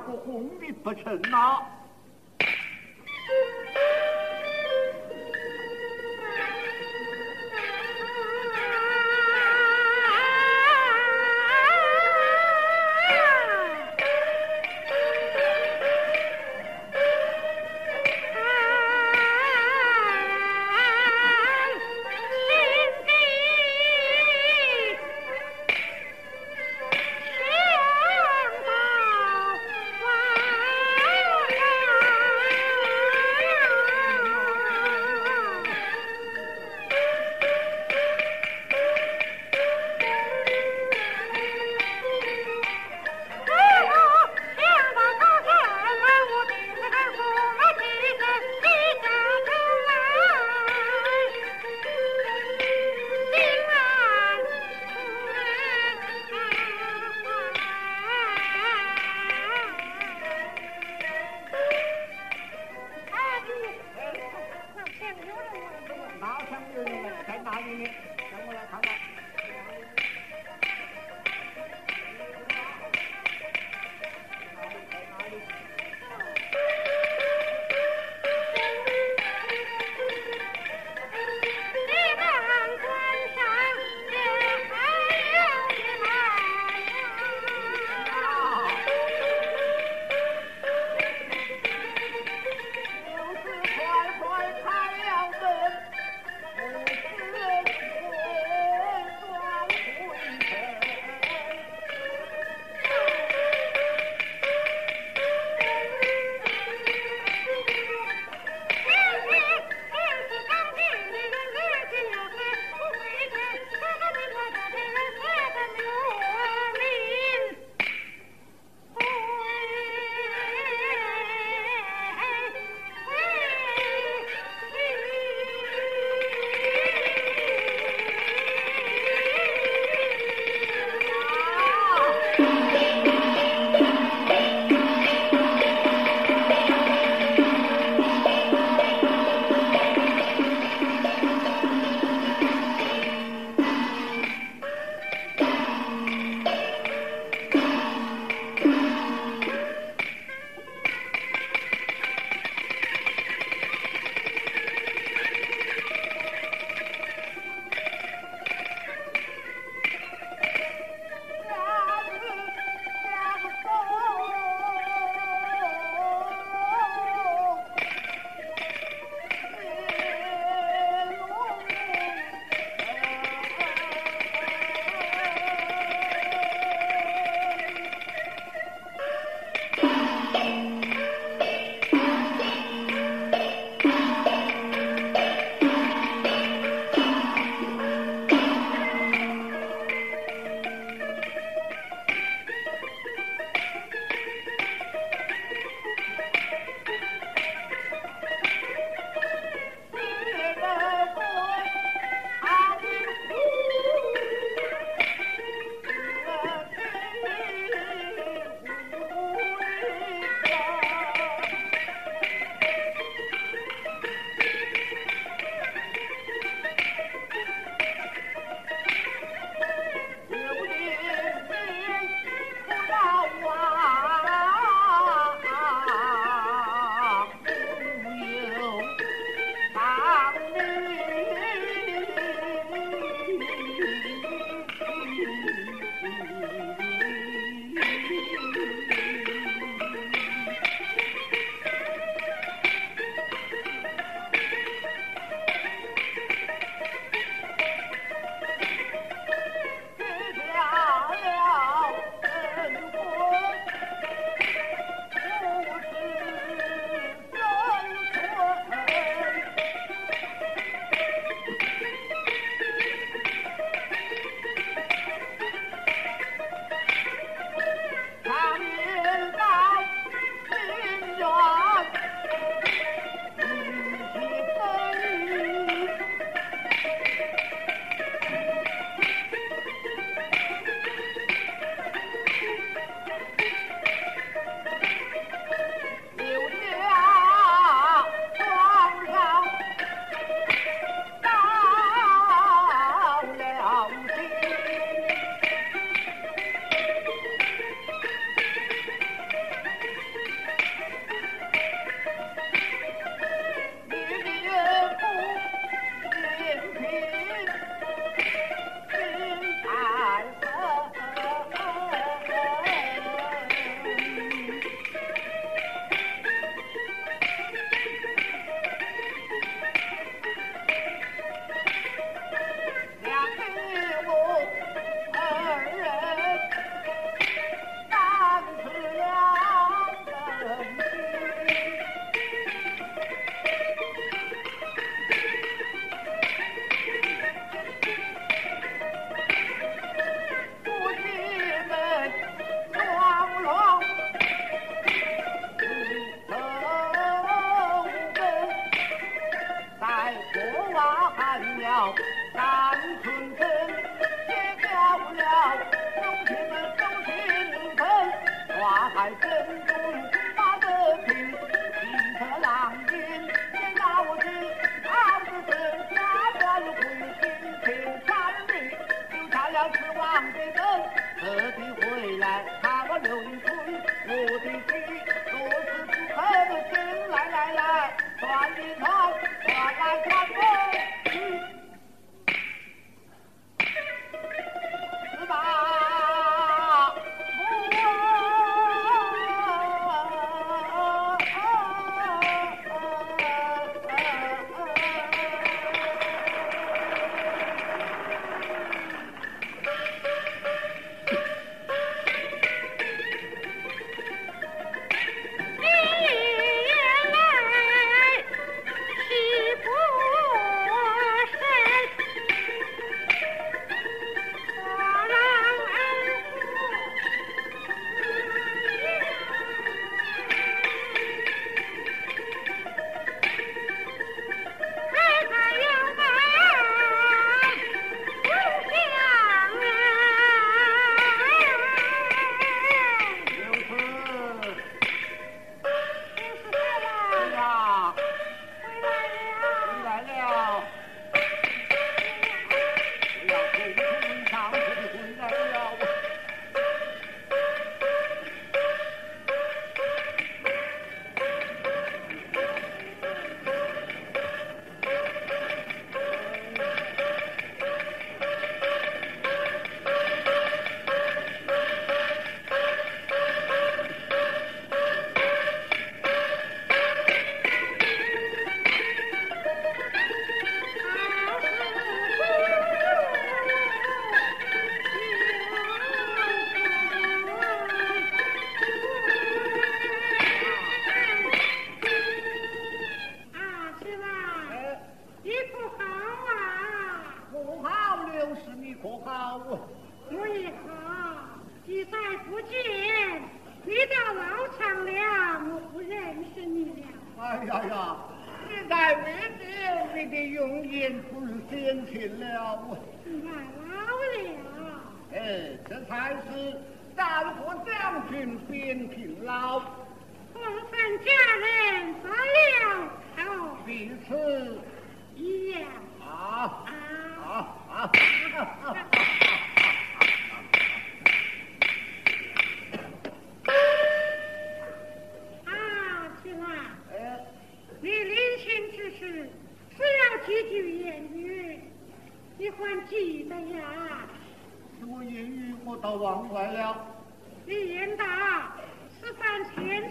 打过红的不成呐？now.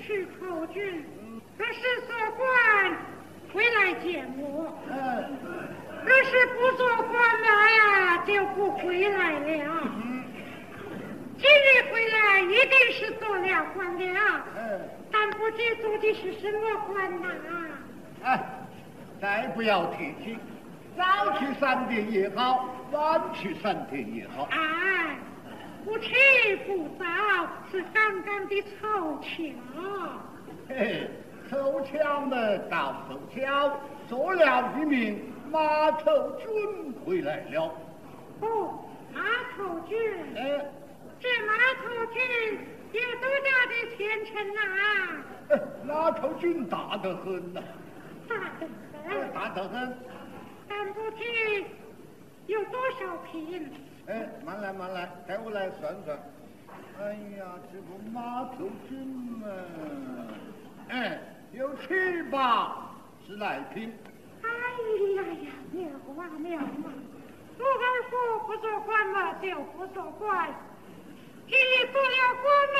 去寇军，若是做官，回来见我；若是不做官了呀，就不回来了。今日回来一定是做了官了，但不知做的是什么官呐？哎，再不要提起，早去三天也好。哎，不迟不早，是刚刚的凑巧。嘿，凑巧呢，到凑巧，做了一名马头军回来了。哦，马头军。哎，这马头军有多大的前程啊？马头军大得很呐。大得很。大得很。但不知。有多少瓶？哎，慢来慢来，带我来算算。哎呀，这个马头军嘛，哎，有七八十来瓶。哎呀呀，妙啊妙啊！不二夫不做官嘛，就不做官；一做了官嘛，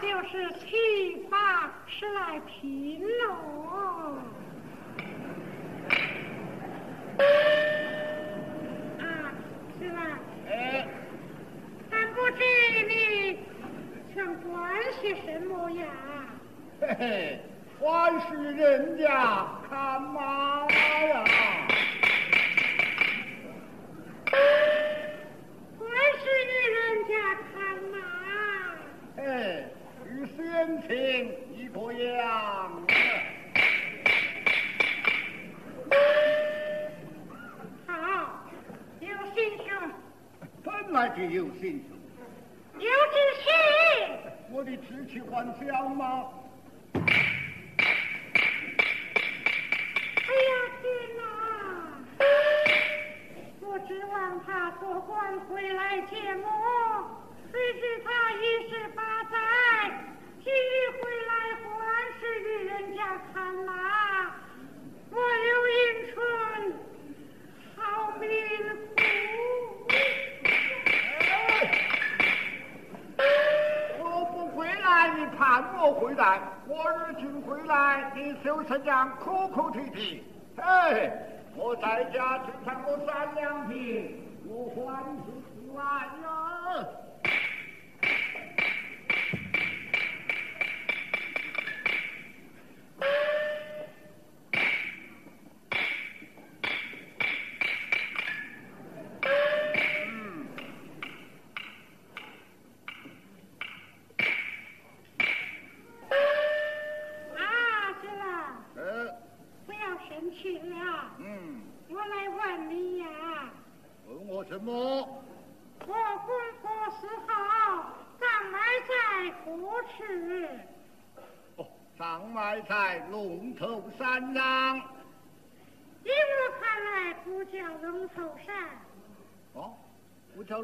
就是七八十来瓶喽。是吧？哎，但不知你想关些什么呀？嘿嘿，还是人家看妈呀。还是你人家看马。哎，与先前一个样。好，有心胸本来就有心思，有志气。我的脾气还小吗？哎呀天哪！我指望他做官回来见我，谁知他一十八载，今日看，我回来；我日今回来，你收拾娘哭哭啼啼。嘿，我在家只唱过三两瓶，我欢喜出来呀。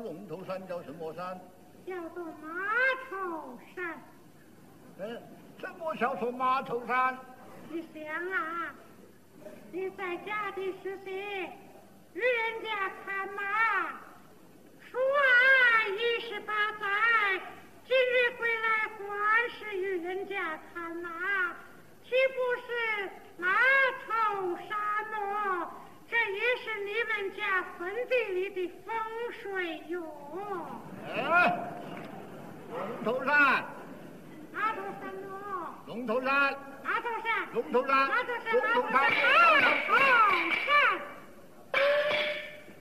龙头山，叫什么山？叫做马头山。嗯，怎么叫做马头山？你想啊，你在家的时候，与人家看马，说啊一十八载，今日回来还是与人家看马，岂不是马头山是你们家坟地里的风水哟。哎，龙头山，马头山么？龙头山，马头山。龙头山，马头山，龙头马头山，山，马头山。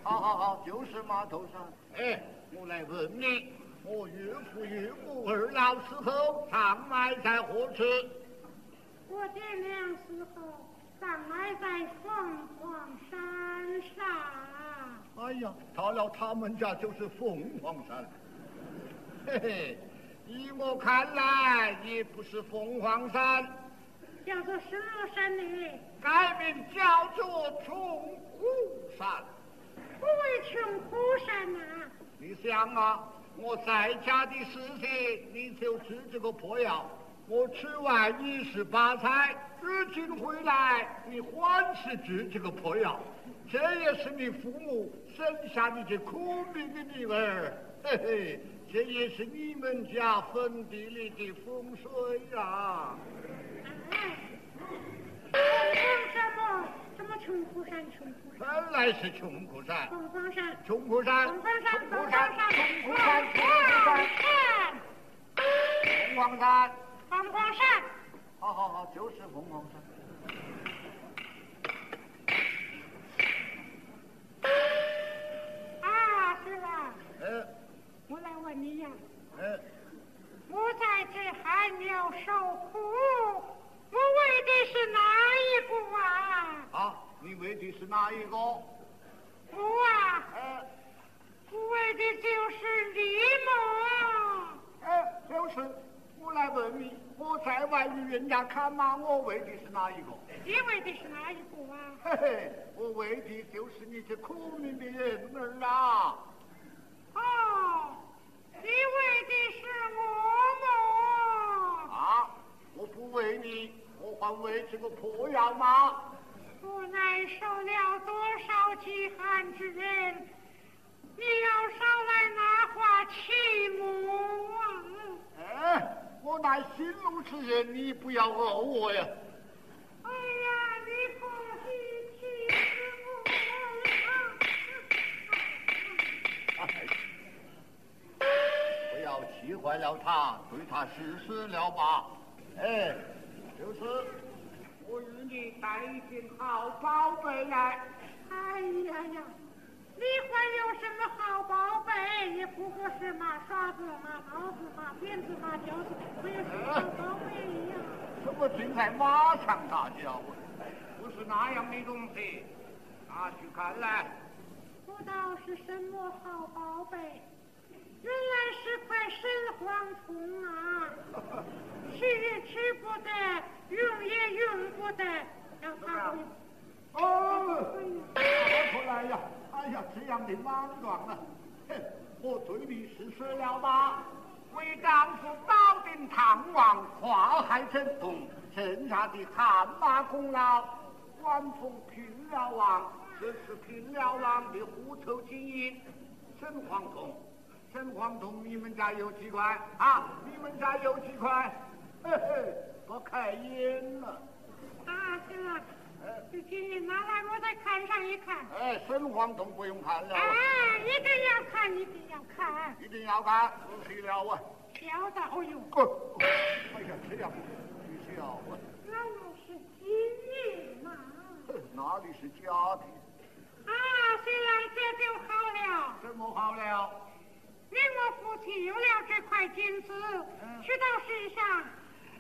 好好好，就是马头山。哎，我来问你，我岳父岳母二老死后葬埋在何处？我爹娘死后葬埋在凤凰山上。哎呀，到了他们家就是凤凰山。嘿嘿，依我看来，也不是凤凰山，叫做什么山呢？改名叫做穷苦山。不为穷苦山呐、你想啊，我在家的事情，你就吃这个破药，我吃完一十八菜，如今回来，你欢喜治这个破药，这也是你父母生下你这苦命的女儿，嘿嘿，这也是你们家坟地里的风水呀、哎，凤什么？什么穷苦山？穷苦山。本来是穷苦山，凤凰山。穷苦山，凤凰山。穷苦山，凤凰山。穷苦山，穷苦山，山。凤凰山。凤凰山。好好好，就是凤凰山。啊，是吧？呃我来问你呀，呃，我在这还没有受苦，我为的是哪一个啊？啊，你为的是哪一个？我啊，呃我为的就是李某。呃，就是我来问你，我在外与人家看嘛，我为的是哪一个？你为的是哪一个啊？嘿嘿，我为的就是你这苦命的人儿啊！哦，你为的是我么？啊，我不为你，我还为这个破药吗。我乃受了多少饥寒之人，你要少来拿话欺母啊！哎，我乃心路之人，你不要讹我呀！哎呀，你不许欺负我！不要气坏了他，对他实施了吧。哎，就是我与你带一件好宝贝来。哎呀呀，你还有什么好宝贝？也不过是马刷子、马刀子、马鞭子、马条子，没有什么好宝贝呀。什么正在马上大叫？不是那样的东西，拿去看来。不知道是什么好宝贝，原来是块神黄铜啊！吃也吃不得，用也用不得，让他回。哦，呀！这样的莽撞啊！哼，我对你是说了吧？为丈夫保定唐王，跨海征东，剩下的汗马功劳，晚风平辽王，这是平辽王的虎头金银，沈黄铜，沈黄铜，你们家有几块啊？你们家有几块？嘿嘿，不开眼了。大哥了。这金银拿来，我再看上一看。哎，神黄铜不用看了。哎，一定要看，一定要看。一定要看，仔细了啊。晓得，哦呦。哎呀，这样必须要啊。那那是金银嘛。哪里是假的？啊，虽然这就好了。怎么好了？你我夫妻有了这块金子，去到世上。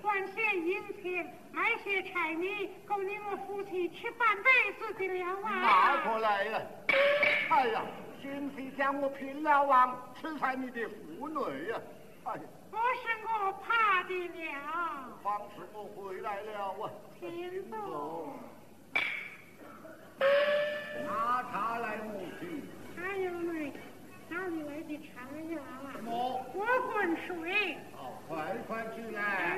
换些银钱，买些柴米，够你们夫妻吃半辈子的了啊！拿过来呀！哎呀，贤妃将我聘了王，吃才你的妇女呀！哎呀，不是我怕的了。方是我回来了啊！请坐。拿茶来，母亲。哎呦喂，哪里来的茶呀？什么？我滚水。快快进来！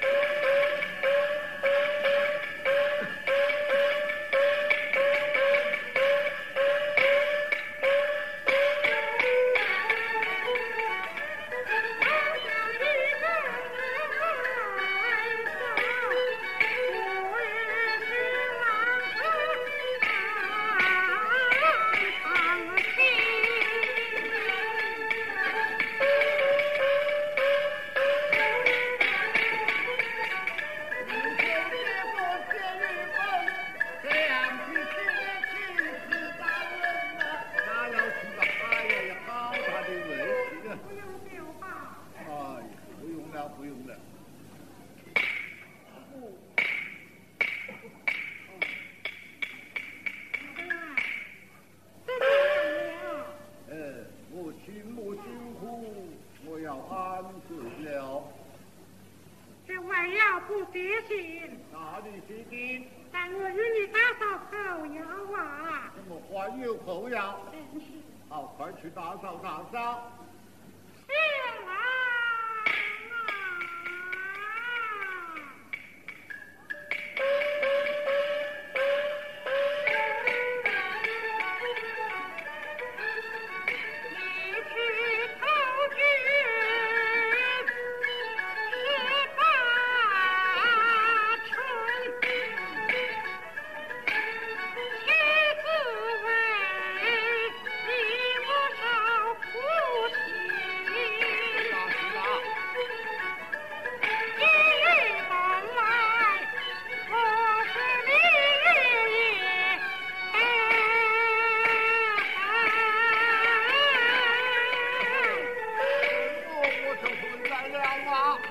长